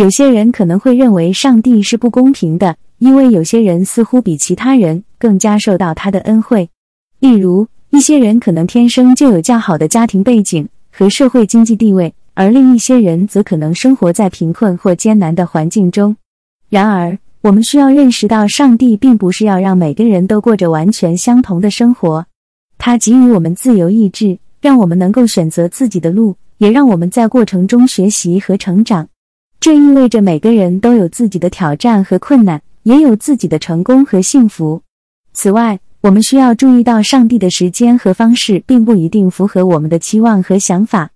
有些人可能会认为上帝是不公平的，因为有些人似乎比其他人更加受到他的恩惠。例如，一些人可能天生就有较好的家庭背景和社会经济地位，而另一些人则可能生活在贫困或艰难的环境中。然而，我们需要认识到，上帝并不是要让每个人都过着完全相同的生活。他给予我们自由意志，让我们能够选择自己的路，也让我们在过程中学习和成长。这意味着每个人都有自己的挑战和困难，也有自己的成功和幸福。此外，我们需要注意到，上帝的时间和方式并不一定符合我们的期望和想法。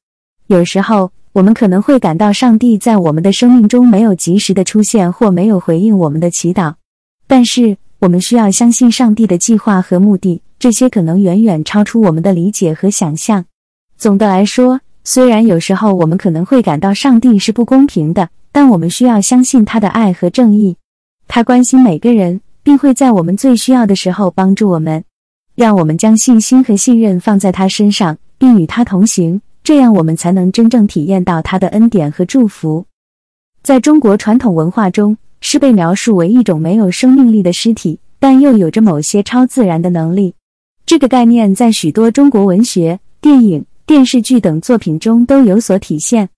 有时候，我们可能会感到上帝在我们的生命中没有及时的出现，或没有回应我们的祈祷。但是，我们需要相信上帝的计划和目的，这些可能远远超出我们的理解和想象。总的来说，虽然有时候我们可能会感到上帝是不公平的，但我们需要相信他的爱和正义。他关心每个人。并会在我们最需要的时候帮助我们，让我们将信心和信任放在他身上，并与他同行，这样我们才能真正体验到他的恩典和祝福。在中国传统文化中，诗被描述为一种没有生命力的尸体，但又有着某些超自然的能力。这个概念在许多中国文学、电影、电视剧等作品中都有所体现。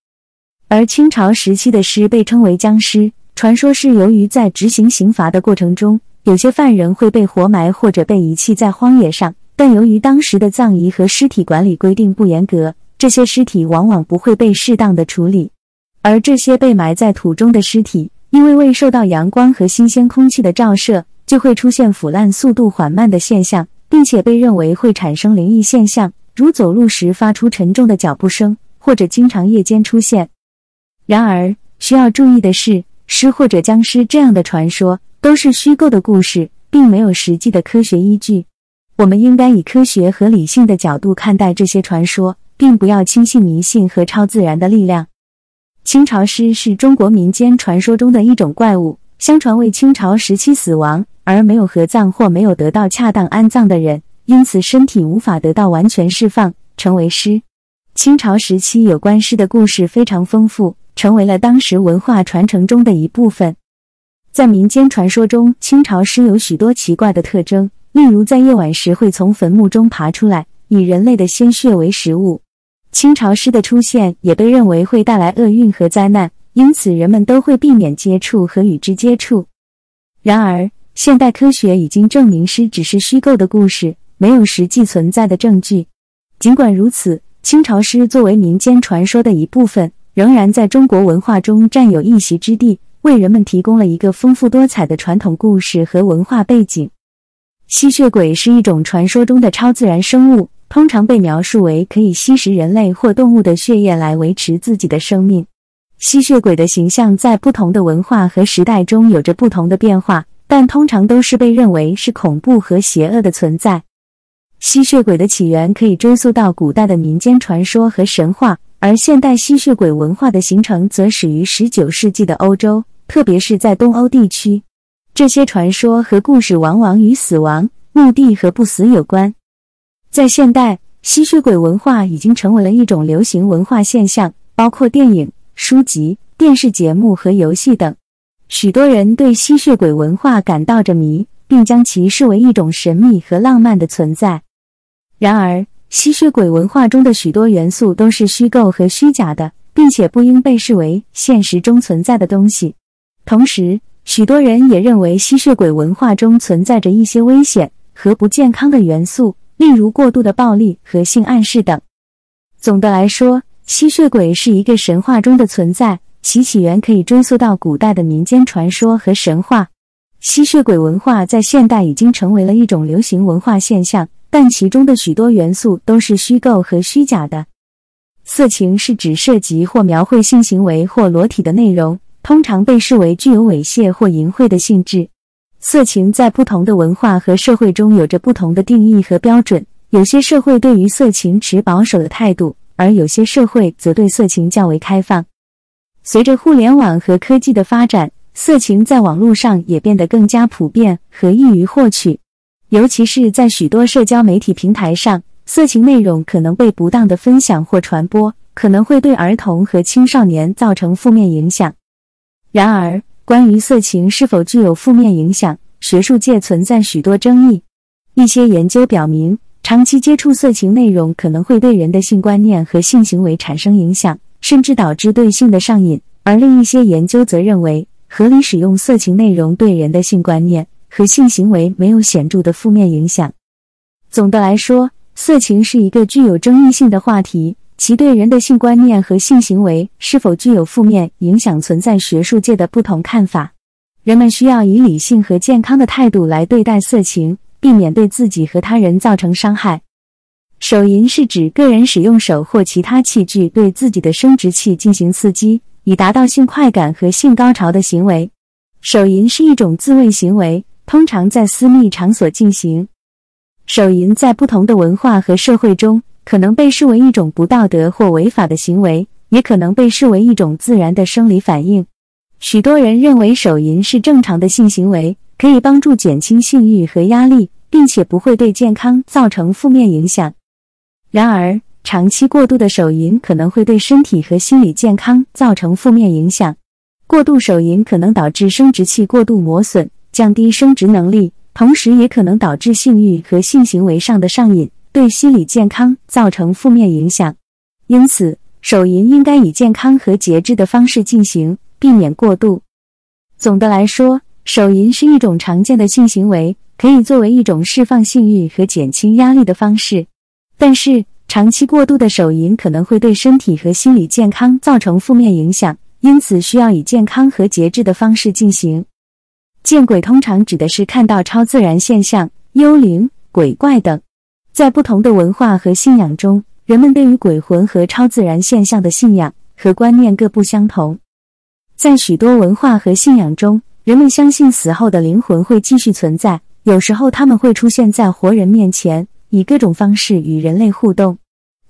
而清朝时期的尸被称为僵尸，传说是由于在执行刑罚的过程中。有些犯人会被活埋或者被遗弃在荒野上，但由于当时的葬仪和尸体管理规定不严格，这些尸体往往不会被适当的处理。而这些被埋在土中的尸体，因为未受到阳光和新鲜空气的照射，就会出现腐烂速度缓慢的现象，并且被认为会产生灵异现象，如走路时发出沉重的脚步声，或者经常夜间出现。然而，需要注意的是，尸或者僵尸这样的传说。都是虚构的故事，并没有实际的科学依据。我们应该以科学和理性的角度看待这些传说，并不要轻信迷信和超自然的力量。清朝尸是中国民间传说中的一种怪物，相传为清朝时期死亡而没有合葬或没有得到恰当安葬的人，因此身体无法得到完全释放，成为尸。清朝时期有关尸的故事非常丰富，成为了当时文化传承中的一部分。在民间传说中，清朝尸有许多奇怪的特征，例如在夜晚时会从坟墓中爬出来，以人类的鲜血为食物。清朝尸的出现也被认为会带来厄运和灾难，因此人们都会避免接触和与之接触。然而，现代科学已经证明尸只是虚构的故事，没有实际存在的证据。尽管如此，清朝尸作为民间传说的一部分，仍然在中国文化中占有一席之地。为人们提供了一个丰富多彩的传统故事和文化背景。吸血鬼是一种传说中的超自然生物，通常被描述为可以吸食人类或动物的血液来维持自己的生命。吸血鬼的形象在不同的文化和时代中有着不同的变化，但通常都是被认为是恐怖和邪恶的存在。吸血鬼的起源可以追溯到古代的民间传说和神话，而现代吸血鬼文化的形成则始于19世纪的欧洲。特别是在东欧地区，这些传说和故事往往与死亡、墓地和不死有关。在现代，吸血鬼文化已经成为了一种流行文化现象，包括电影、书籍、电视节目和游戏等。许多人对吸血鬼文化感到着迷，并将其视为一种神秘和浪漫的存在。然而，吸血鬼文化中的许多元素都是虚构和虚假的，并且不应被视为现实中存在的东西。同时，许多人也认为吸血鬼文化中存在着一些危险和不健康的元素，例如过度的暴力和性暗示等。总的来说，吸血鬼是一个神话中的存在，其起源可以追溯到古代的民间传说和神话。吸血鬼文化在现代已经成为了一种流行文化现象，但其中的许多元素都是虚构和虚假的。色情是指涉及或描绘性行为或裸体的内容。通常被视为具有猥亵或淫秽的性质。色情在不同的文化和社会中有着不同的定义和标准。有些社会对于色情持保守的态度，而有些社会则对色情较为开放。随着互联网和科技的发展，色情在网络上也变得更加普遍和易于获取。尤其是在许多社交媒体平台上，色情内容可能被不当的分享或传播，可能会对儿童和青少年造成负面影响。然而，关于色情是否具有负面影响，学术界存在许多争议。一些研究表明，长期接触色情内容可能会对人的性观念和性行为产生影响，甚至导致对性的上瘾。而另一些研究则认为，合理使用色情内容对人的性观念和性行为没有显著的负面影响。总的来说，色情是一个具有争议性的话题，其对人的性观念和性行为是否具有负面影响，存在学术界的不同看法。人们需要以理性和健康的态度来对待色情。避免对自己和他人造成伤害。手淫是指个人使用手或其他器具对自己的生殖器进行刺激，以达到性快感和性高潮的行为。手淫是一种自慰行为，通常在私密场所进行。手淫在不同的文化和社会中可能被视为一种不道德或违法的行为，也可能被视为一种自然的生理反应。许多人认为手淫是正常的性行为。可以帮助减轻性欲和压力，并且不会对健康造成负面影响。然而，长期过度的手淫可能会对身体和心理健康造成负面影响。过度手淫可能导致生殖器过度磨损，降低生殖能力，同时也可能导致性欲和性行为上的上瘾，对心理健康造成负面影响。因此，手淫应该以健康和节制的方式进行，避免过度。总的来说。手淫是一种常见的性行为，可以作为一种释放性欲和减轻压力的方式。但是，长期过度的手淫可能会对身体和心理健康造成负面影响，因此需要以健康和节制的方式进行。见鬼通常指的是看到超自然现象、幽灵、鬼怪等。在不同的文化和信仰中，人们对于鬼魂和超自然现象的信仰和观念各不相同。在许多文化和信仰中，人们相信死后的灵魂会继续存在，有时候他们会出现在活人面前，以各种方式与人类互动。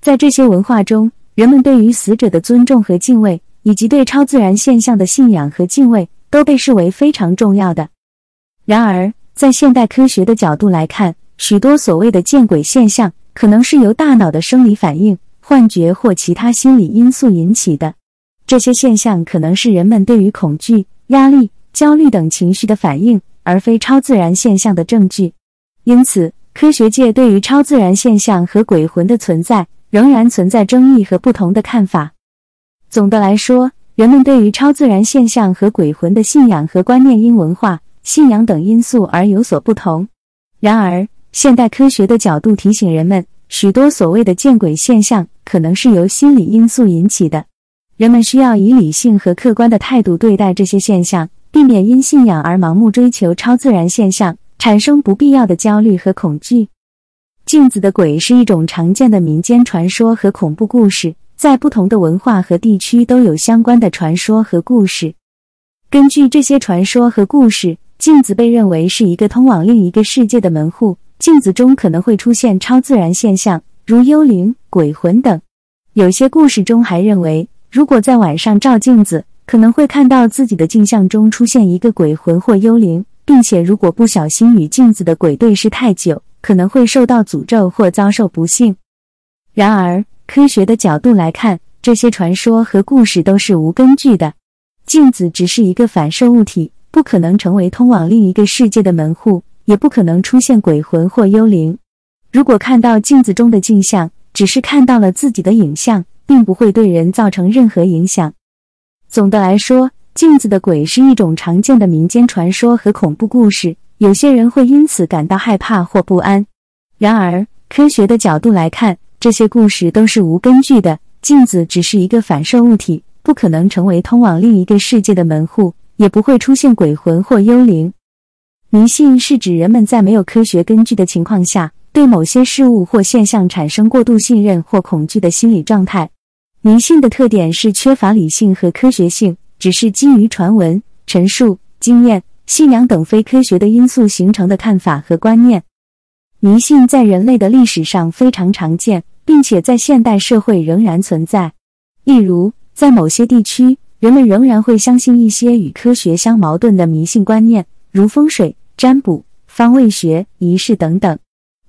在这些文化中，人们对于死者的尊重和敬畏，以及对超自然现象的信仰和敬畏，都被视为非常重要的。然而，在现代科学的角度来看，许多所谓的见鬼现象可能是由大脑的生理反应、幻觉或其他心理因素引起的。这些现象可能是人们对于恐惧、压力。焦虑等情绪的反应，而非超自然现象的证据。因此，科学界对于超自然现象和鬼魂的存在仍然存在争议和不同的看法。总的来说，人们对于超自然现象和鬼魂的信仰和观念因文化、信仰等因素而有所不同。然而，现代科学的角度提醒人们，许多所谓的见鬼现象可能是由心理因素引起的。人们需要以理性和客观的态度对待这些现象。避免因信仰而盲目追求超自然现象，产生不必要的焦虑和恐惧。镜子的鬼是一种常见的民间传说和恐怖故事，在不同的文化和地区都有相关的传说和故事。根据这些传说和故事，镜子被认为是一个通往另一个世界的门户。镜子中可能会出现超自然现象，如幽灵、鬼魂等。有些故事中还认为，如果在晚上照镜子，可能会看到自己的镜像中出现一个鬼魂或幽灵，并且如果不小心与镜子的鬼对视太久，可能会受到诅咒或遭受不幸。然而，科学的角度来看，这些传说和故事都是无根据的。镜子只是一个反射物体，不可能成为通往另一个世界的门户，也不可能出现鬼魂或幽灵。如果看到镜子中的镜像，只是看到了自己的影像，并不会对人造成任何影响。总的来说，镜子的鬼是一种常见的民间传说和恐怖故事，有些人会因此感到害怕或不安。然而，科学的角度来看，这些故事都是无根据的。镜子只是一个反射物体，不可能成为通往另一个世界的门户，也不会出现鬼魂或幽灵。迷信是指人们在没有科学根据的情况下，对某些事物或现象产生过度信任或恐惧的心理状态。迷信的特点是缺乏理性和科学性，只是基于传闻、陈述、经验、信仰等非科学的因素形成的看法和观念。迷信在人类的历史上非常常见，并且在现代社会仍然存在。例如，在某些地区，人们仍然会相信一些与科学相矛盾的迷信观念，如风水、占卜、方位学、仪式等等。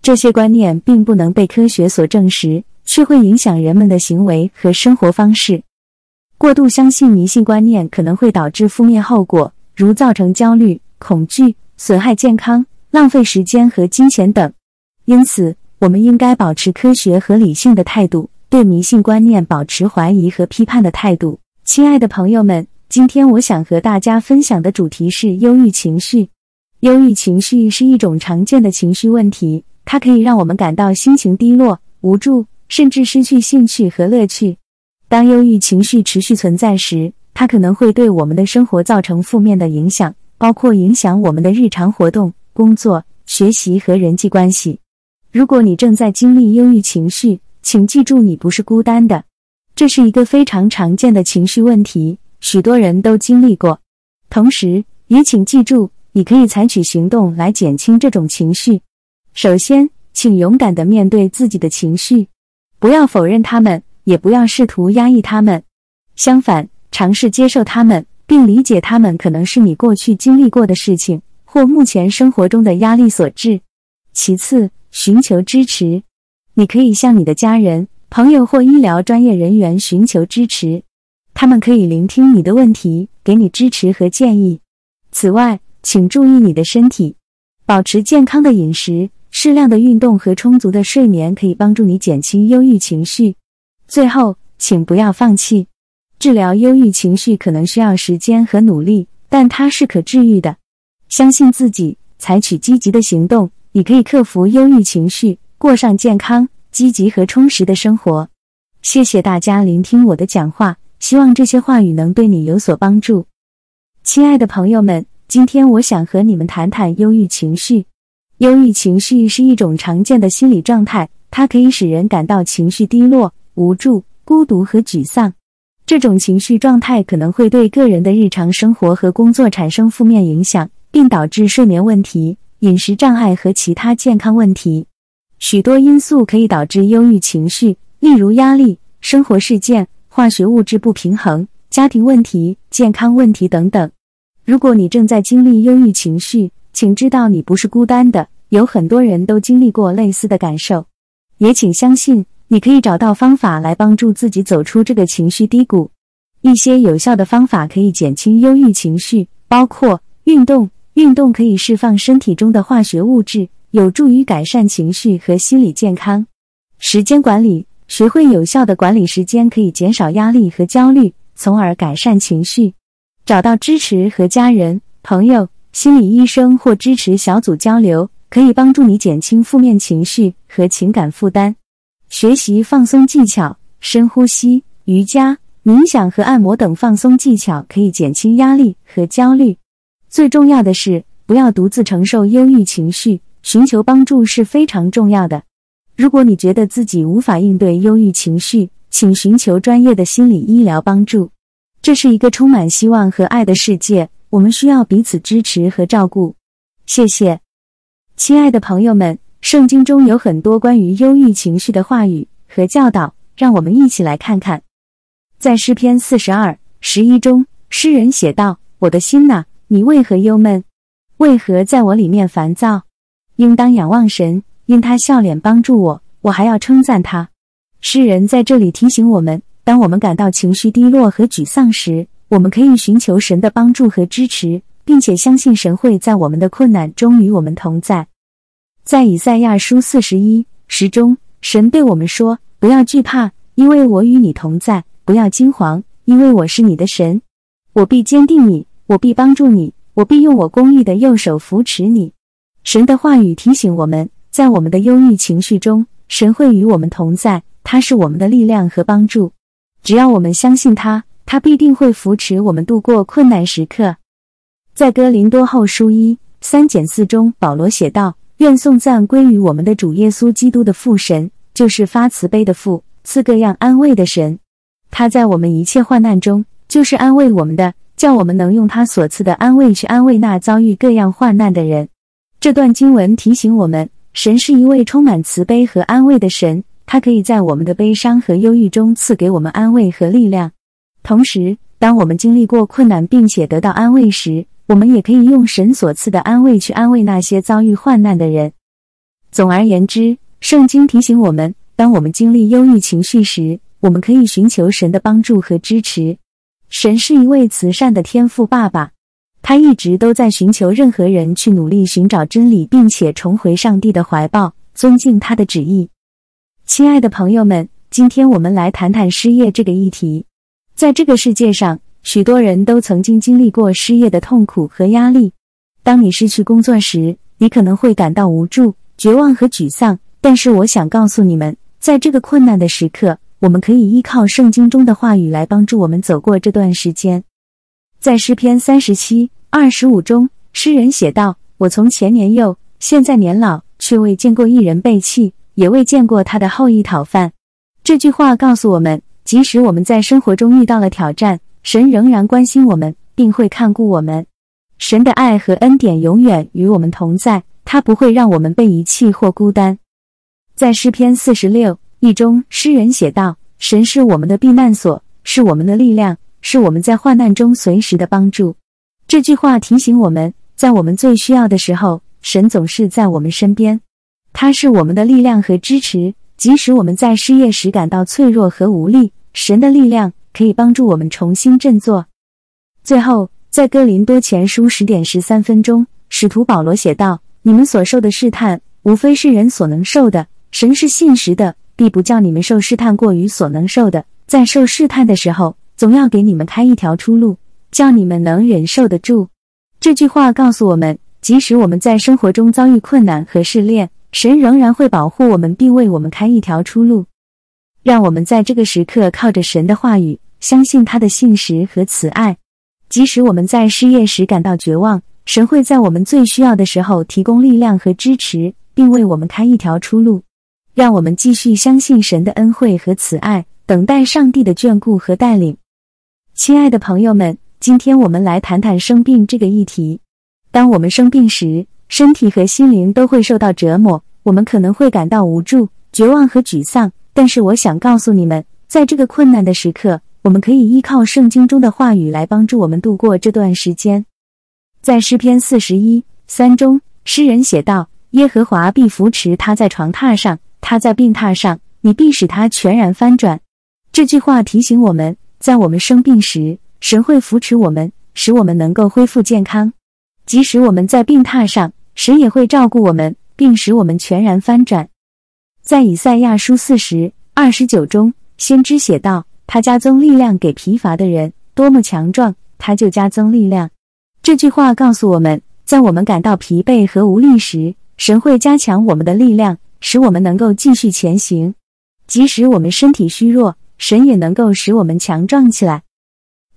这些观念并不能被科学所证实。却会影响人们的行为和生活方式。过度相信迷信观念可能会导致负面后果，如造成焦虑、恐惧、损害健康、浪费时间和金钱等。因此，我们应该保持科学和理性的态度，对迷信观念保持怀疑和批判的态度。亲爱的朋友们，今天我想和大家分享的主题是忧郁情绪。忧郁情绪是一种常见的情绪问题，它可以让我们感到心情低落、无助，甚至失去兴趣和乐趣。当忧郁情绪持续存在时，它可能会对我们的生活造成负面的影响，包括影响我们的日常活动、工作、学习和人际关系。如果你正在经历忧郁情绪，请记住你不是孤单的。这是一个非常常见的情绪问题，许多人都经历过。同时，也请记住，你可以采取行动来减轻这种情绪。首先，请勇敢地面对自己的情绪，不要否认他们，也不要试图压抑他们。相反，尝试接受他们，并理解他们可能是你过去经历过的事情，或目前生活中的压力所致。其次，寻求支持，你可以向你的家人、朋友或医疗专业人员寻求支持，他们可以聆听你的问题，给你支持和建议。此外，请注意你的身体，保持健康的饮食、适量的运动和充足的睡眠可以帮助你减轻忧郁情绪。最后，请不要放弃，治疗忧郁情绪可能需要时间和努力，但它是可治愈的。相信自己，采取积极的行动。你可以克服忧郁情绪，过上健康、积极和充实的生活。谢谢大家聆听我的讲话，希望这些话语能对你有所帮助。亲爱的朋友们，今天我想和你们谈谈忧郁情绪。忧郁情绪是一种常见的心理状态，它可以使人感到情绪低落、无助、孤独和沮丧。这种情绪状态可能会对个人的日常生活和工作产生负面影响，并导致睡眠问题。饮食障碍和其他健康问题，许多因素可以导致忧郁情绪，例如压力、生活事件、化学物质不平衡、家庭问题、健康问题等等。如果你正在经历忧郁情绪，请知道你不是孤单的，有很多人都经历过类似的感受。也请相信，你可以找到方法来帮助自己走出这个情绪低谷。一些有效的方法可以减轻忧郁情绪，包括运动。运动可以释放身体中的化学物质，有助于改善情绪和心理健康。时间管理，学会有效的管理时间，可以减少压力和焦虑，从而改善情绪。找到支持和家人、朋友、心理医生或支持小组交流，可以帮助你减轻负面情绪和情感负担。学习放松技巧，深呼吸、瑜伽、冥想和按摩等放松技巧，可以减轻压力和焦虑。最重要的是，不要独自承受忧郁情绪，寻求帮助是非常重要的。如果你觉得自己无法应对忧郁情绪，请寻求专业的心理医疗帮助。这是一个充满希望和爱的世界，我们需要彼此支持和照顾。谢谢，亲爱的朋友们。圣经中有很多关于忧郁情绪的话语和教导，让我们一起来看看。在诗篇四十二十一中，诗人写道：“我的心呐。”你为何忧闷？为何在我里面烦躁？应当仰望神，因他笑脸帮助我，我还要称赞他。诗人在这里提醒我们：当我们感到情绪低落和沮丧时，我们可以寻求神的帮助和支持，并且相信神会在我们的困难中与我们同在。在以赛亚书四十一时中，神对我们说：“不要惧怕，因为我与你同在；不要惊惶，因为我是你的神，我必坚定你。”我必帮助你，我必用我公义的右手扶持你。神的话语提醒我们，在我们的忧郁情绪中，神会与我们同在，他是我们的力量和帮助。只要我们相信他，他必定会扶持我们度过困难时刻。在哥林多后书一三减四中，保罗写道：“愿颂赞归于我们的主耶稣基督的父神，就是发慈悲的父，赐各样安慰的神。他在我们一切患难中，就是安慰我们的。”叫我们能用他所赐的安慰去安慰那遭遇各样患难的人。这段经文提醒我们，神是一位充满慈悲和安慰的神，他可以在我们的悲伤和忧郁中赐给我们安慰和力量。同时，当我们经历过困难并且得到安慰时，我们也可以用神所赐的安慰去安慰那些遭遇患难的人。总而言之，圣经提醒我们，当我们经历忧郁情绪时，我们可以寻求神的帮助和支持。神是一位慈善的天父爸爸，他一直都在寻求任何人去努力寻找真理，并且重回上帝的怀抱，尊敬他的旨意。亲爱的朋友们，今天我们来谈谈失业这个议题。在这个世界上，许多人都曾经经历过失业的痛苦和压力。当你失去工作时，你可能会感到无助、绝望和沮丧。但是，我想告诉你们，在这个困难的时刻，我们可以依靠圣经中的话语来帮助我们走过这段时间。在诗篇三十七二十五中，诗人写道：“我从前年幼，现在年老，却未见过一人背弃。”也未见过他的后裔讨饭。这句话告诉我们，即使我们在生活中遇到了挑战，神仍然关心我们，并会看顾我们。神的爱和恩典永远与我们同在，他不会让我们被遗弃或孤单。在诗篇四十六一中，诗人写道：“神是我们的避难所，是我们的力量，是我们在患难中随时的帮助。”这句话提醒我们，在我们最需要的时候，神总是在我们身边。它是我们的力量和支持，即使我们在失业时感到脆弱和无力，神的力量可以帮助我们重新振作。最后，在哥林多前书十点十三分钟，使徒保罗写道：“你们所受的试探，无非是人所能受的；神是信实的，必不叫你们受试探过于所能受的。在受试探的时候，总要给你们开一条出路，叫你们能忍受得住。”这句话告诉我们，即使我们在生活中遭遇困难和试炼，神仍然会保护我们，并为我们开一条出路。让我们在这个时刻靠着神的话语，相信他的信实和慈爱。即使我们在失业时感到绝望，神会在我们最需要的时候提供力量和支持，并为我们开一条出路。让我们继续相信神的恩惠和慈爱，等待上帝的眷顾和带领。亲爱的朋友们，今天我们来谈谈生病这个议题。当我们生病时，身体和心灵都会受到折磨，我们可能会感到无助、绝望和沮丧。但是，我想告诉你们，在这个困难的时刻，我们可以依靠圣经中的话语来帮助我们度过这段时间。在诗篇四十一三中，诗人写道：“耶和华必扶持他在床榻上，他在病榻上，你必使他全然翻转。”这句话提醒我们，在我们生病时，神会扶持我们，使我们能够恢复健康。即使我们在病榻上，神也会照顾我们，并使我们全然翻转。在以赛亚书四十二十九中，先知写道：“他加增力量给疲乏的人，多么强壮，他就加增力量。”这句话告诉我们，在我们感到疲惫和无力时，神会加强我们的力量，使我们能够继续前行。即使我们身体虚弱，神也能够使我们强壮起来。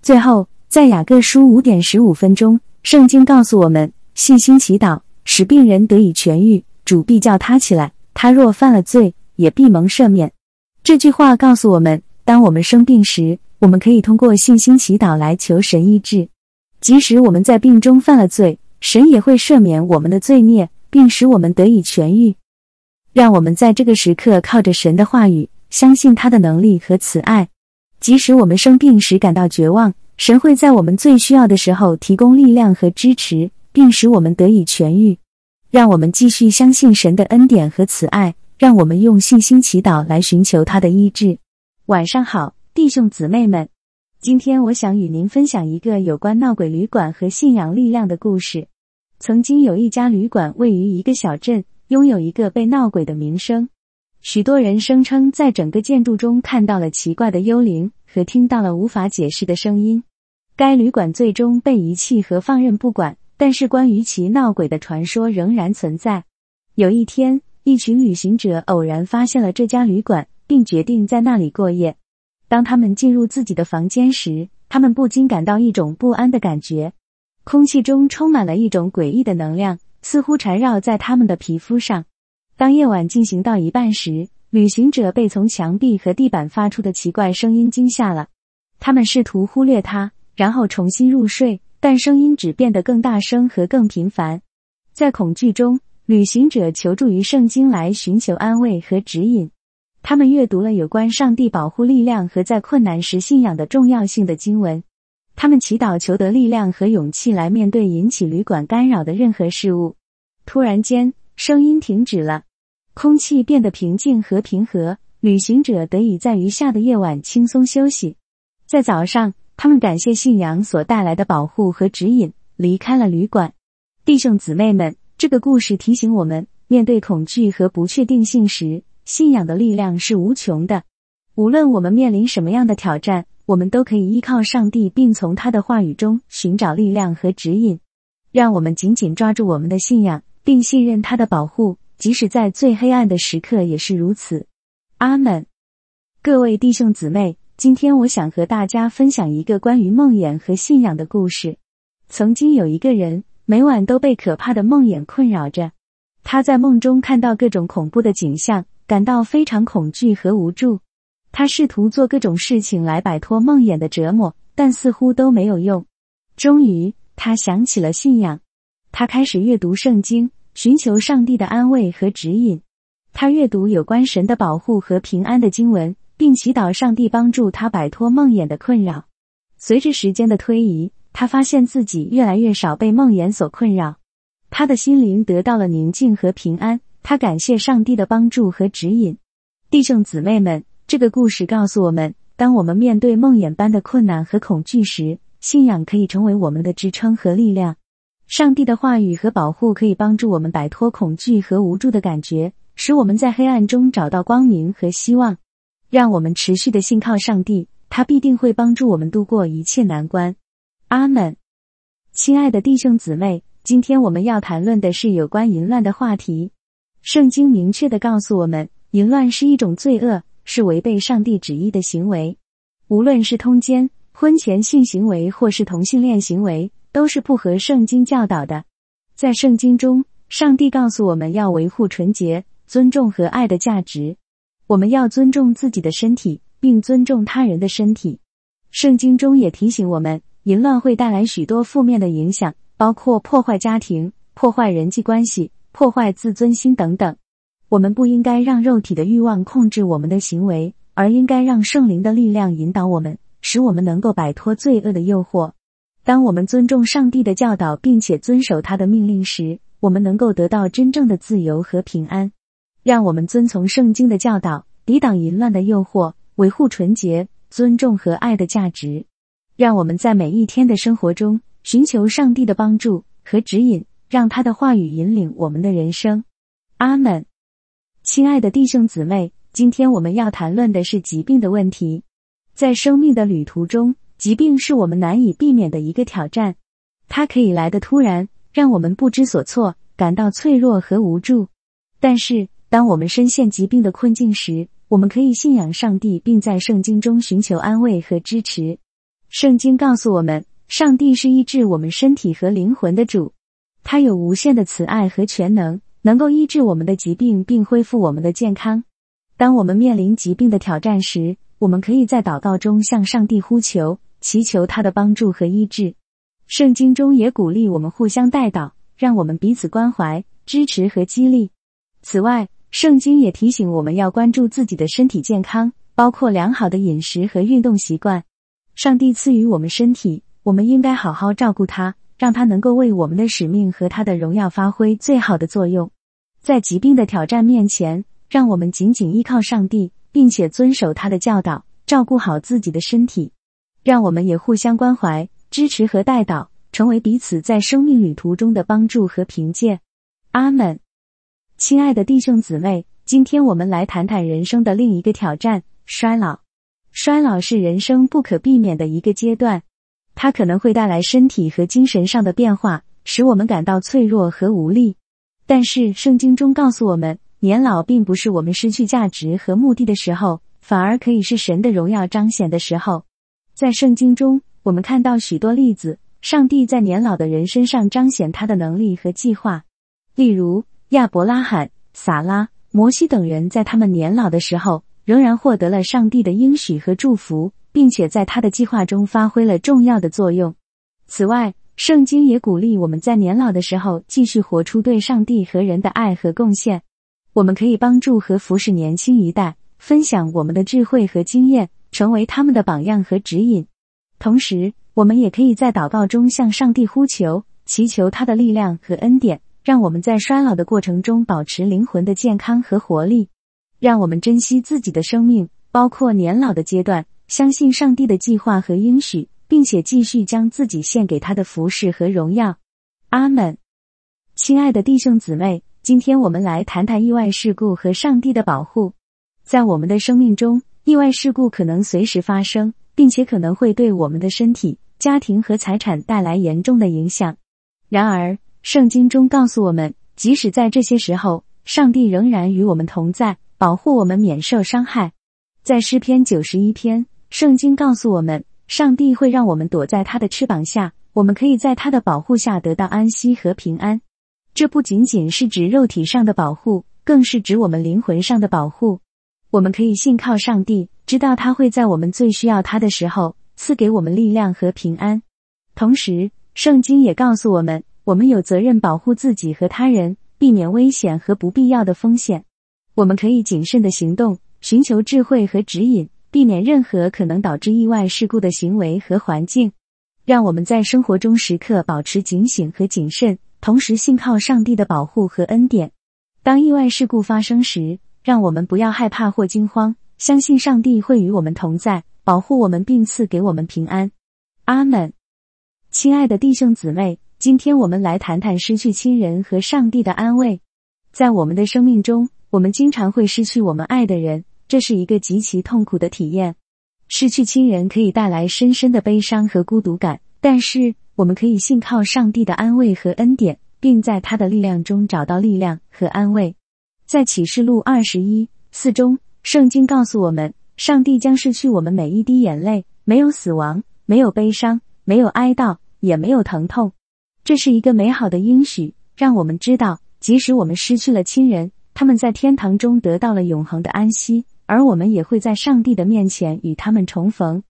最后，在雅各书五点十五分钟。圣经告诉我们，信心祈祷使病人得以痊愈，主必叫他起来。他若犯了罪，也必蒙赦免。这句话告诉我们，当我们生病时，我们可以通过信心祈祷来求神医治。即使我们在病中犯了罪，神也会赦免我们的罪孽，并使我们得以痊愈。让我们在这个时刻靠着神的话语，相信他的能力和慈爱。即使我们生病时感到绝望。神会在我们最需要的时候提供力量和支持，并使我们得以痊愈。让我们继续相信神的恩典和慈爱，让我们用信心祈祷来寻求他的医治。晚上好，弟兄姊妹们，今天我想与您分享一个有关闹鬼旅馆和信仰力量的故事。曾经有一家旅馆位于一个小镇，拥有一个被闹鬼的名声。许多人声称在整个建筑中看到了奇怪的幽灵和听到了无法解释的声音。该旅馆最终被遗弃和放任不管，但是关于其闹鬼的传说仍然存在。有一天，一群旅行者偶然发现了这家旅馆，并决定在那里过夜。当他们进入自己的房间时，他们不禁感到一种不安的感觉。空气中充满了一种诡异的能量，似乎缠绕在他们的皮肤上。当夜晚进行到一半时，旅行者被从墙壁和地板发出的奇怪声音惊吓了。他们试图忽略它。然后重新入睡，但声音只变得更大声和更频繁。在恐惧中，旅行者求助于圣经来寻求安慰和指引。他们阅读了有关上帝保护力量和在困难时信仰的重要性的经文。他们祈祷求得力量和勇气来面对引起旅馆干扰的任何事物。突然间，声音停止了，空气变得平静和平和。旅行者得以在余下的夜晚轻松休息。在早上。他们感谢信仰所带来的保护和指引，离开了旅馆。弟兄姊妹们，这个故事提醒我们，面对恐惧和不确定性时，信仰的力量是无穷的。无论我们面临什么样的挑战，我们都可以依靠上帝，并从他的话语中寻找力量和指引。让我们紧紧抓住我们的信仰，并信任他的保护，即使在最黑暗的时刻也是如此。阿门。各位弟兄姊妹。今天我想和大家分享一个关于梦魇和信仰的故事。曾经有一个人，每晚都被可怕的梦魇困扰着。他在梦中看到各种恐怖的景象，感到非常恐惧和无助。他试图做各种事情来摆脱梦魇的折磨，但似乎都没有用。终于，他想起了信仰。他开始阅读圣经，寻求上帝的安慰和指引。他阅读有关神的保护和平安的经文。并祈祷上帝帮助他摆脱梦魇的困扰。随着时间的推移，他发现自己越来越少被梦魇所困扰，他的心灵得到了宁静和平安。他感谢上帝的帮助和指引。弟兄姊妹们，这个故事告诉我们：当我们面对梦魇般的困难和恐惧时，信仰可以成为我们的支撑和力量。上帝的话语和保护可以帮助我们摆脱恐惧和无助的感觉，使我们在黑暗中找到光明和希望。让我们持续的信靠上帝，他必定会帮助我们度过一切难关。阿门。亲爱的弟兄姊妹，今天我们要谈论的是有关淫乱的话题。圣经明确的告诉我们，淫乱是一种罪恶，是违背上帝旨意的行为。无论是通奸、婚前性行为，或是同性恋行为，都是不合圣经教导的。在圣经中，上帝告诉我们要维护纯洁、尊重和爱的价值。我们要尊重自己的身体，并尊重他人的身体。圣经中也提醒我们，淫乱会带来许多负面的影响，包括破坏家庭、破坏人际关系、破坏自尊心等等。我们不应该让肉体的欲望控制我们的行为，而应该让圣灵的力量引导我们，使我们能够摆脱罪恶的诱惑。当我们尊重上帝的教导，并且遵守他的命令时，我们能够得到真正的自由和平安。让我们遵从圣经的教导，抵挡淫乱的诱惑，维护纯洁、尊重和爱的价值。让我们在每一天的生活中寻求上帝的帮助和指引，让他的话语引领我们的人生。阿门。亲爱的弟兄姊妹，今天我们要谈论的是疾病的问题。在生命的旅途中，疾病是我们难以避免的一个挑战。它可以来的突然，让我们不知所措，感到脆弱和无助。但是，当我们深陷疾病的困境时，我们可以信仰上帝，并在圣经中寻求安慰和支持。圣经告诉我们，上帝是医治我们身体和灵魂的主，他有无限的慈爱和全能，能够医治我们的疾病并恢复我们的健康。当我们面临疾病的挑战时，我们可以在祷告中向上帝呼求，祈求他的帮助和医治。圣经中也鼓励我们互相代祷，让我们彼此关怀、支持和激励。此外，圣经也提醒我们要关注自己的身体健康，包括良好的饮食和运动习惯。上帝赐予我们身体，我们应该好好照顾它，让它能够为我们的使命和它的荣耀发挥最好的作用。在疾病的挑战面前，让我们紧紧依靠上帝，并且遵守他的教导，照顾好自己的身体。让我们也互相关怀、支持和带祷，成为彼此在生命旅途中的帮助和凭借。阿门。亲爱的弟兄姊妹，今天我们来谈谈人生的另一个挑战——衰老。衰老是人生不可避免的一个阶段，它可能会带来身体和精神上的变化，使我们感到脆弱和无力。但是，圣经中告诉我们，年老并不是我们失去价值和目的的时候，反而可以是神的荣耀彰显的时候。在圣经中，我们看到许多例子，上帝在年老的人身上彰显他的能力和计划，例如。亚伯拉罕、撒拉、摩西等人在他们年老的时候，仍然获得了上帝的应许和祝福，并且在他的计划中发挥了重要的作用。此外，圣经也鼓励我们在年老的时候继续活出对上帝和人的爱和贡献。我们可以帮助和服侍年轻一代，分享我们的智慧和经验，成为他们的榜样和指引。同时，我们也可以在祷告中向上帝呼求，祈求他的力量和恩典。让我们在衰老的过程中保持灵魂的健康和活力，让我们珍惜自己的生命，包括年老的阶段，相信上帝的计划和应许，并且继续将自己献给他的服饰和荣耀。阿门。亲爱的弟兄姊妹，今天我们来谈谈意外事故和上帝的保护。在我们的生命中，意外事故可能随时发生，并且可能会对我们的身体、家庭和财产带来严重的影响。然而，圣经中告诉我们，即使在这些时候，上帝仍然与我们同在，保护我们免受伤害。在诗篇九十一篇，圣经告诉我们，上帝会让我们躲在他的翅膀下，我们可以在他的保护下得到安息和平安。这不仅仅是指肉体上的保护，更是指我们灵魂上的保护。我们可以信靠上帝，知道他会在我们最需要他的时候赐给我们力量和平安。同时，圣经也告诉我们，我们有责任保护自己和他人，避免危险和不必要的风险。我们可以谨慎的行动，寻求智慧和指引，避免任何可能导致意外事故的行为和环境。让我们在生活中时刻保持警醒和谨慎。同时信靠上帝的保护和恩典。当意外事故发生时，让我们不要害怕或惊慌，相信上帝会与我们同在，保护我们并赐给我们平安。阿门。亲爱的弟兄姊妹，今天我们来谈谈失去亲人和上帝的安慰。在我们的生命中，我们经常会失去我们爱的人，这是一个极其痛苦的体验。失去亲人可以带来深深的悲伤和孤独感，但是。我们可以信靠上帝的安慰和恩典，并在他的力量中找到力量和安慰。在启示录二十一四中，圣经告诉我们，上帝将失去我们每一滴眼泪，没有死亡，没有悲伤，没有哀悼，也没有疼痛。这是一个美好的应许，让我们知道，即使我们失去了亲人，他们在天堂中得到了永恒的安息，而我们也会在上帝的面前与他们重逢。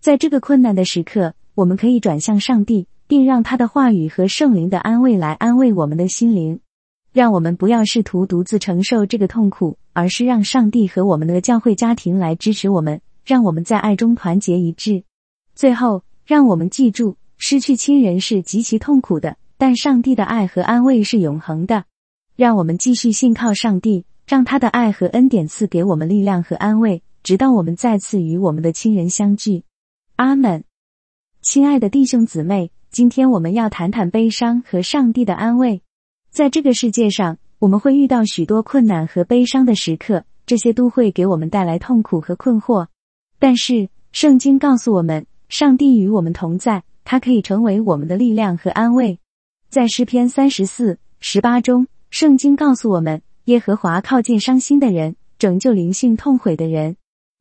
在这个困难的时刻，我们可以转向上帝。并让他的话语和圣灵的安慰来安慰我们的心灵，让我们不要试图独自承受这个痛苦，而是让上帝和我们的教会家庭来支持我们，让我们在爱中团结一致。最后，让我们记住，失去亲人是极其痛苦的，但上帝的爱和安慰是永恒的。让我们继续信靠上帝，让他的爱和恩典赐给我们力量和安慰，直到我们再次与我们的亲人相聚。阿门。亲爱的弟兄姊妹。今天我们要谈谈悲伤和上帝的安慰。在这个世界上，我们会遇到许多困难和悲伤的时刻，这些都会给我们带来痛苦和困惑。但是，圣经告诉我们，上帝与我们同在，他可以成为我们的力量和安慰。在诗篇三十四十八中，圣经告诉我们，耶和华靠近伤心的人，拯救灵性痛悔的人。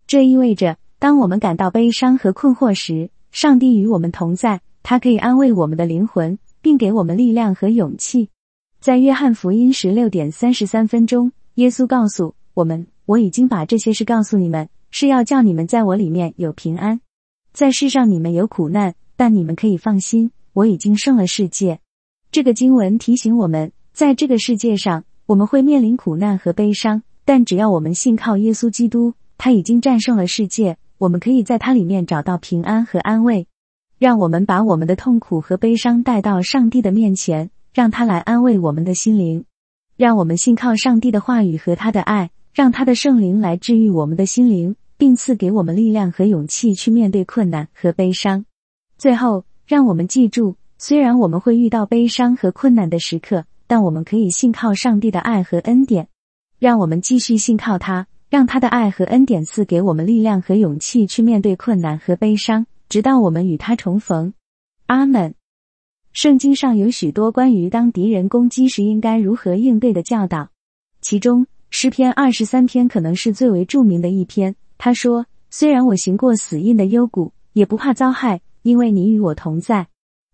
这意味着，当我们感到悲伤和困惑时，上帝与我们同在。他可以安慰我们的灵魂，并给我们力量和勇气。在约翰福音十六点三十三分钟，耶稣告诉我们：“我已经把这些事告诉你们，是要叫你们在我里面有平安。在世上你们有苦难，但你们可以放心，我已经胜了世界。”这个经文提醒我们，在这个世界上我们会面临苦难和悲伤，但只要我们信靠耶稣基督，他已经战胜了世界，我们可以在他里面找到平安和安慰。让我们把我们的痛苦和悲伤带到上帝的面前，让他来安慰我们的心灵。让我们信靠上帝的话语和他的爱，让他的圣灵来治愈我们的心灵，并赐给我们力量和勇气去面对困难和悲伤。最后，让我们记住，虽然我们会遇到悲伤和困难的时刻，但我们可以信靠上帝的爱和恩典。让我们继续信靠他，让他的爱和恩典赐给我们力量和勇气去面对困难和悲伤。直到我们与他重逢，阿门。圣经上有许多关于当敌人攻击时应该如何应对的教导，其中诗篇二十三篇可能是最为著名的一篇。他说：“虽然我行过死荫的幽谷，也不怕遭害，因为你与我同在。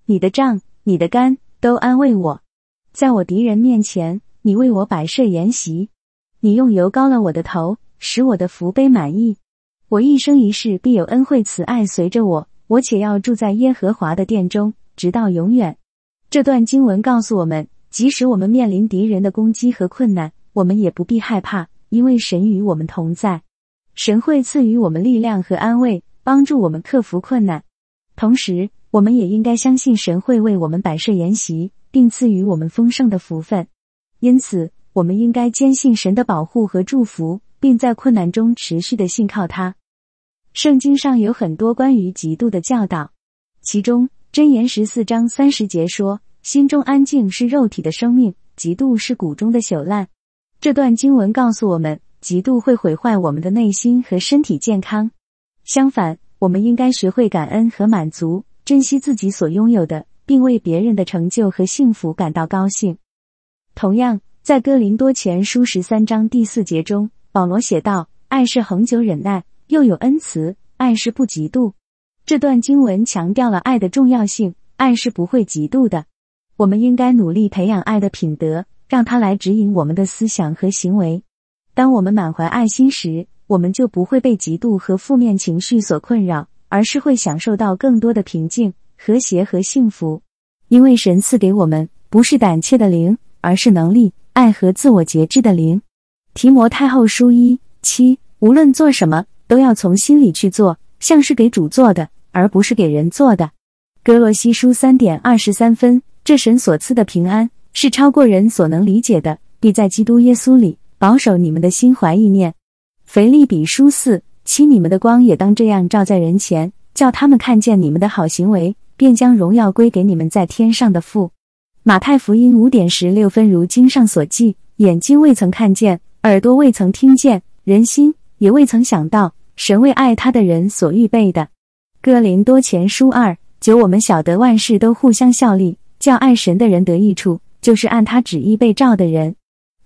你的杖、你的杆都安慰我。在我敌人面前，你为我摆设筵席，你用油膏了我的头，使我的福杯满意。”我一生一世必有恩惠慈爱随着我，我且要住在耶和华的殿中，直到永远。这段经文告诉我们，即使我们面临敌人的攻击和困难，我们也不必害怕，因为神与我们同在。神会赐予我们力量和安慰，帮助我们克服困难。同时，我们也应该相信神会为我们摆设筵席，并赐予我们丰盛的福分。因此，我们应该坚信神的保护和祝福，并在困难中持续的信靠他。圣经上有很多关于嫉妒的教导，其中箴言十四章三十节说：“心中安静是肉体的生命，嫉妒是骨中的朽烂。”这段经文告诉我们，嫉妒会毁坏我们的内心和身体健康。相反，我们应该学会感恩和满足，珍惜自己所拥有的，并为别人的成就和幸福感到高兴。同样，在哥林多前书十三章第四节中，保罗写道：“爱是恒久忍耐，又有恩慈；爱是不嫉妒。”这段经文强调了爱的重要性，爱是不会嫉妒的。我们应该努力培养爱的品德，让它来指引我们的思想和行为。当我们满怀爱心时，我们就不会被嫉妒和负面情绪所困扰，而是会享受到更多的平静、和谐和幸福。因为神赐给我们不是胆怯的灵，而是能力、爱和自我节制的灵。提摩太后书一七，无论做什么，都要从心里去做，像是给主做的，而不是给人做的。哥罗西书三点二十三分，这神所赐的平安是超过人所能理解的，必在基督耶稣里保守你们的心怀意念。腓利比书四七，你们的光也当这样照在人前，叫他们看见你们的好行为，便将荣耀归给你们在天上的父。马太福音五点十六分，如经上所记，眼睛未曾看见，耳朵未曾听见，人心也未曾想到，神为爱他的人所预备的。哥林多前书二九，我们晓得万事都互相效力，叫爱神的人得益处，就是按他旨意被召的人。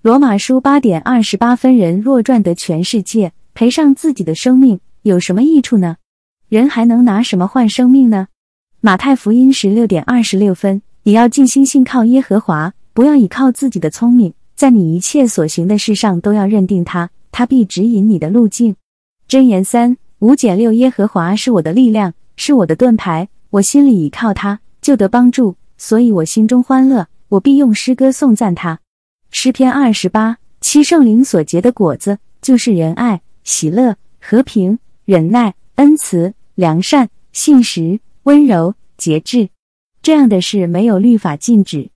罗马书八点二十八分，人若赚得全世界，赔上自己的生命，有什么益处呢？人还能拿什么换生命呢？马太福音十六点二十六分，你要尽心信靠耶和华，不要倚靠自己的聪明，在你一切所行的事上都要认定他，他必指引你的路径。箴言三五减六，耶和华是我的力量，是我的盾牌，我心里倚靠他，就得帮助，所以我心中欢乐，我必用诗歌颂赞他。诗篇二十八七圣灵所结的果子，就是仁爱、喜乐、和平、忍耐、恩慈、良善、信实、温柔、节制。这样的事没有律法禁止。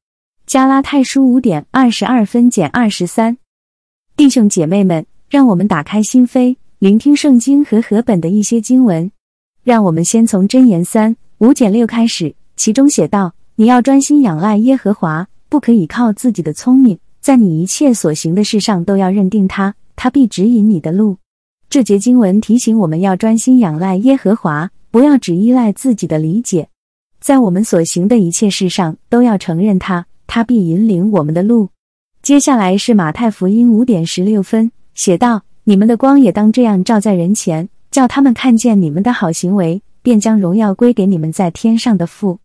加拉太书五点二十二分减二十三。弟兄姐妹们，让我们打开心扉，聆听圣经和和本的一些经文。让我们先从箴言三五减六开始，其中写道：“你要专心仰赖耶和华，不可以靠自己的聪明。”在你一切所行的事上都要认定他，他必指引你的路。这节经文提醒我们要专心仰赖耶和华，不要只依赖自己的理解。在我们所行的一切事上都要承认他，他必引领我们的路。接下来是马太福音五点十六分写道：“你们的光也当这样照在人前，叫他们看见你们的好行为，便将荣耀归给你们在天上的父。”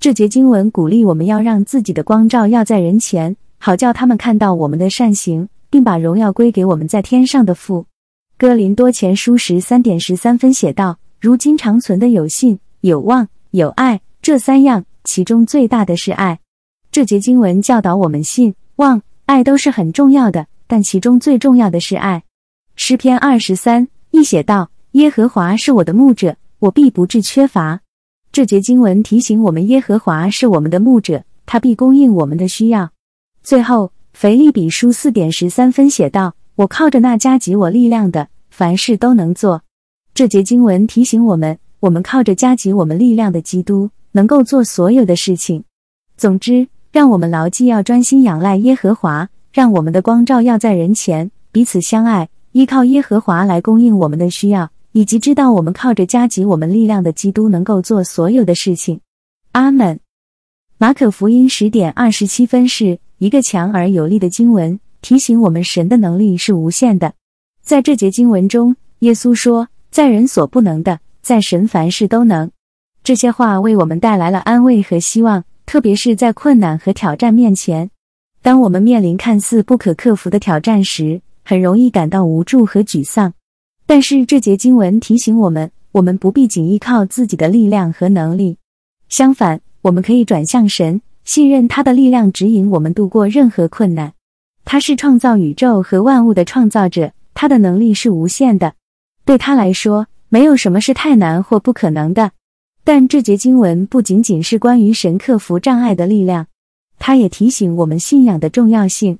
这节经文鼓励我们要让自己的光照耀在人前。好叫他们看到我们的善行，并把荣耀归给我们在天上的父。哥林多前书十三点十三分写道：“如今长存的有信、有望、有爱，这三样，其中最大的是爱。”这节经文教导我们，信、望、爱都是很重要的，但其中最重要的是爱。诗篇二十三一写道：“耶和华是我的牧者，我必不致缺乏。”这节经文提醒我们，耶和华是我们的牧者，他必供应我们的需要。最后，腓利比书四点十三分写道：“我靠着那加给我力量的，凡事都能做。”这节经文提醒我们，我们靠着加给我们力量的基督，能够做所有的事情。总之，让我们牢记要专心仰赖耶和华，让我们的光照耀在人前，彼此相爱，依靠耶和华来供应我们的需要，以及知道我们靠着加给我们力量的基督能够做所有的事情。阿门。马可福音十点二十七分是。一个强而有力的经文提醒我们，神的能力是无限的。在这节经文中，耶稣说：“在人所不能的，在神凡事都能。”这些话为我们带来了安慰和希望，特别是在困难和挑战面前。当我们面临看似不可克服的挑战时，很容易感到无助和沮丧。但是这节经文提醒我们，我们不必仅依靠自己的力量和能力，相反，我们可以转向神。信任他的力量指引我们度过任何困难。他是创造宇宙和万物的创造者，他的能力是无限的。对他来说，没有什么是太难或不可能的。但这节经文不仅仅是关于神克服障碍的力量，它也提醒我们信仰的重要性。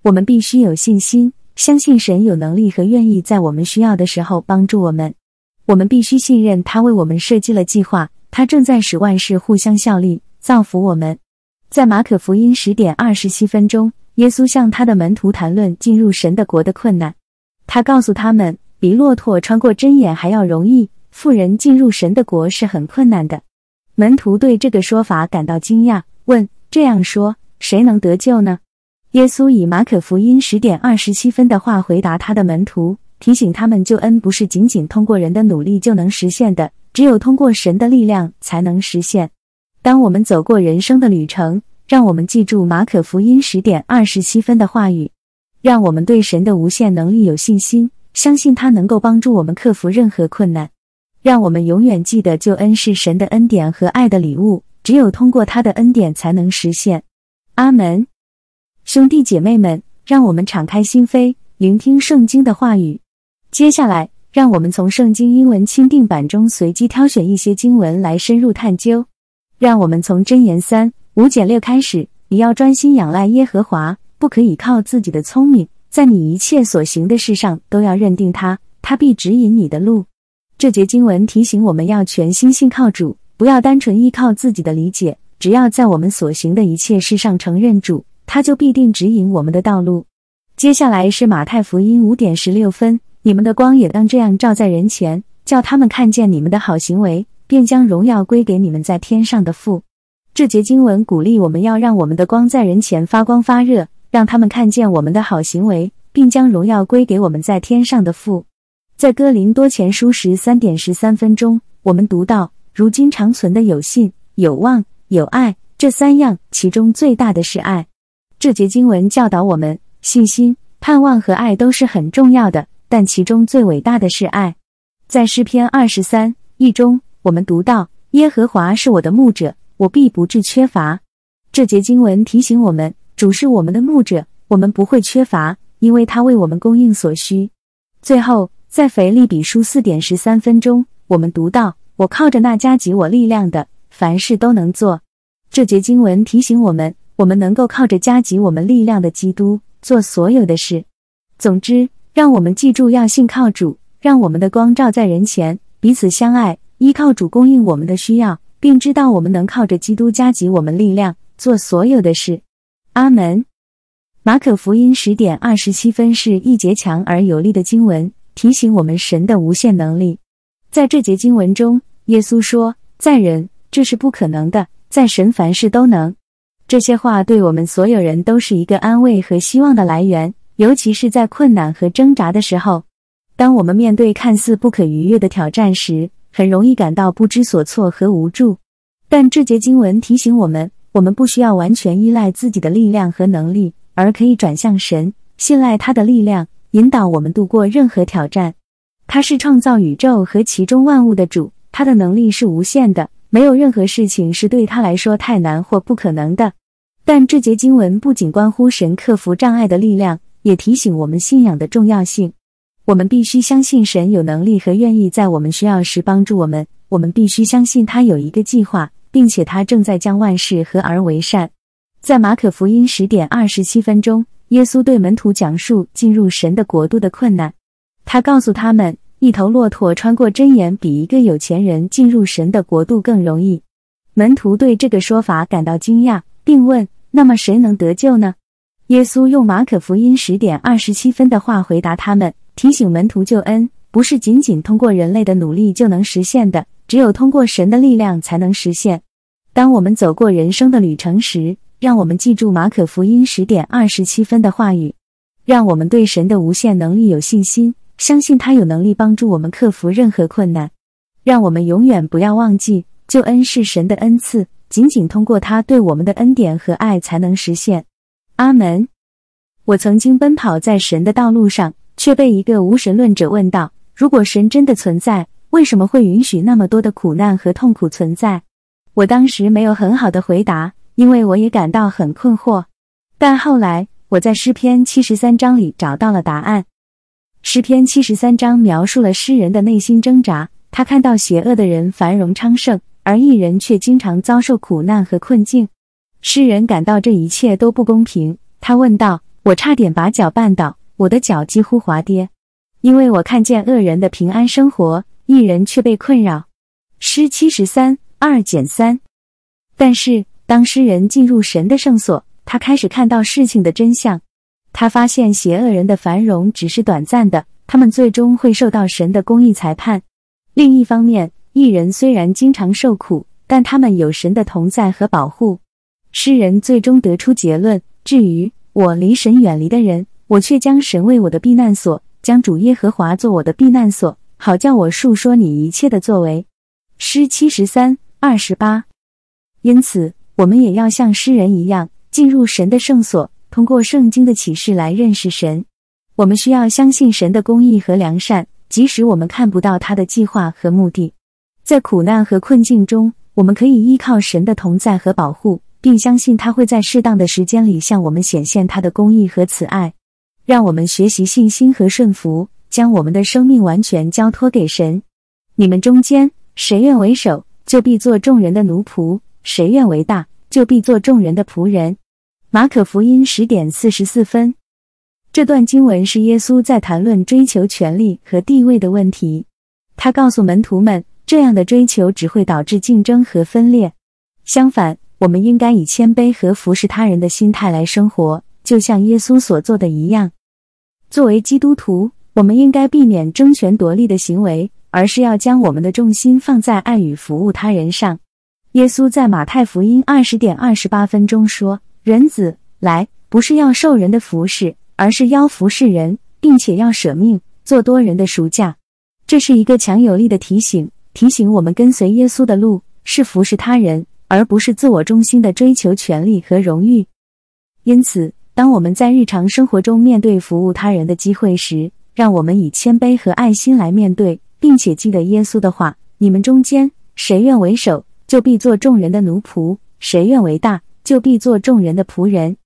我们必须有信心，相信神有能力和愿意在我们需要的时候帮助我们。我们必须信任他为我们设计了计划，他正在使万事互相效力，造福我们。在马可福音十点二十七分钟，耶稣向他的门徒谈论进入神的国的困难。他告诉他们，比骆驼穿过针眼还要容易，富人进入神的国是很困难的。门徒对这个说法感到惊讶，问：“这样说，谁能得救呢？”耶稣以马可福音十点二十七分的话回答他的门徒，提醒他们：救恩不是仅仅通过人的努力就能实现的，只有通过神的力量才能实现。当我们走过人生的旅程，让我们记住马可福音十点二十七分的话语，让我们对神的无限能力有信心，相信他能够帮助我们克服任何困难。让我们永远记得，救恩是神的恩典和爱的礼物，只有通过他的恩典才能实现。阿门。兄弟姐妹们，让我们敞开心扉，聆听圣经的话语。接下来，让我们从圣经英文钦定版中随机挑选一些经文来深入探究。让我们从箴言三五减六开始。你要专心仰赖耶和华，不可以靠自己的聪明，在你一切所行的事上都要认定他，他必指引你的路。这节经文提醒我们要全心信靠主，不要单纯依靠自己的理解。只要在我们所行的一切事上承认主。他就必定指引我们的道路。接下来是马太福音五点十六分，你们的光也当这样照在人前，叫他们看见你们的好行为，便将荣耀归给你们在天上的父。这节经文鼓励我们要让我们的光在人前发光发热，让他们看见我们的好行为，并将荣耀归给我们在天上的父。在哥林多前书十三点十三分钟，我们读到：如今长存的有信、有望、有爱，这三样，其中最大的是爱。这节经文教导我们，信心、盼望和爱都是很重要的，但其中最伟大的是爱。在诗篇二十三一中，我们读到：“耶和华是我的牧者，我必不致缺乏。”这节经文提醒我们，主是我们的牧者，我们不会缺乏，因为他为我们供应所需。最后，在腓利比书四点十三分钟，我们读到：“我靠着那加给我力量的，凡事都能做。”这节经文提醒我们。我们能够靠着加给我们力量的基督做所有的事。总之，让我们记住要信靠主，让我们的光照在人前，彼此相爱，依靠主供应我们的需要，并知道我们能靠着基督加给我们力量做所有的事。阿门。马可福音十点二十七分是一节强而有力的经文，提醒我们神的无限能力。在这节经文中，耶稣说：“在人这是不可能的，在神凡事都能。”这些话对我们所有人都是一个安慰和希望的来源，尤其是在困难和挣扎的时候。当我们面对看似不可逾越的挑战时，很容易感到不知所措和无助。但这节经文提醒我们，我们不需要完全依赖自己的力量和能力，而可以转向神，信赖他的力量，引导我们度过任何挑战。他是创造宇宙和其中万物的主，他的能力是无限的，没有任何事情是对他来说太难或不可能的。但这节经文不仅关乎神克服障碍的力量，也提醒我们信仰的重要性。我们必须相信神有能力和愿意在我们需要时帮助我们。我们必须相信他有一个计划，并且他正在将万事合而为善。在马可福音十点二十七分钟，耶稣对门徒讲述进入神的国度的困难。他告诉他们，一头骆驼穿过针眼比一个有钱人进入神的国度更容易。门徒对这个说法感到惊讶，并问。那么谁能得救呢？耶稣用马可福音十点二十七分的话回答他们，提醒门徒救恩不是仅仅通过人类的努力就能实现的，只有通过神的力量才能实现。当我们走过人生的旅程时，让我们记住马可福音十点二十七分的话语，让我们对神的无限能力有信心，相信他有能力帮助我们克服任何困难。让我们永远不要忘记，救恩是神的恩赐。仅仅通过他对我们的恩典和爱才能实现。阿门。我曾经奔跑在神的道路上，却被一个无神论者问道：“如果神真的存在，为什么会允许那么多的苦难和痛苦存在？”我当时没有很好的回答，因为我也感到很困惑。但后来我在诗篇七十三章里找到了答案。诗篇七十三章描述了诗人的内心挣扎，他看到邪恶的人繁荣昌盛。而一人却经常遭受苦难和困境，诗人感到这一切都不公平。他问道：“我差点把脚绊倒，我的脚几乎滑跌，因为我看见恶人的平安生活，一人却被困扰。”诗七十三二减三。但是，当诗人进入神的圣所，他开始看到事情的真相。他发现邪恶人的繁荣只是短暂的，他们最终会受到神的公义裁判。另一方面，艺人虽然经常受苦，但他们有神的同在和保护。诗人最终得出结论：至于我离神远离的人，我却将神为我的避难所，将主耶和华做我的避难所，好叫我述说你一切的作为。诗七十三二十八。因此，我们也要像诗人一样，进入神的圣所，通过圣经的启示来认识神。我们需要相信神的公义和良善，即使我们看不到他的计划和目的。在苦难和困境中，我们可以依靠神的同在和保护，并相信他会在适当的时间里向我们显现他的公义和慈爱。让我们学习信心和顺服，将我们的生命完全交托给神。你们中间谁愿为首，就必做众人的奴仆。谁愿为大，就必做众人的仆人。马可福音十点四十四分。这段经文是耶稣在谈论追求权力和地位的问题。他告诉门徒们，这样的追求只会导致竞争和分裂。相反，我们应该以谦卑和服侍他人的心态来生活，就像耶稣所做的一样。作为基督徒，我们应该避免争权夺利的行为，而是要将我们的重心放在爱与服务他人上。耶稣在马太福音二十点二十八分钟说：“人子来，不是要受人的服侍，而是要服侍人，并且要舍命做多人的赎价。”这是一个强有力的提醒，提醒我们跟随耶稣的路是服侍他人，而不是自我中心的追求权力和荣誉。因此，当我们在日常生活中面对服务他人的机会时，让我们以谦卑和爱心来面对，并且记得耶稣的话：“你们中间谁愿为首？”就必做众人的奴仆，谁愿为大，就必做众人的仆人。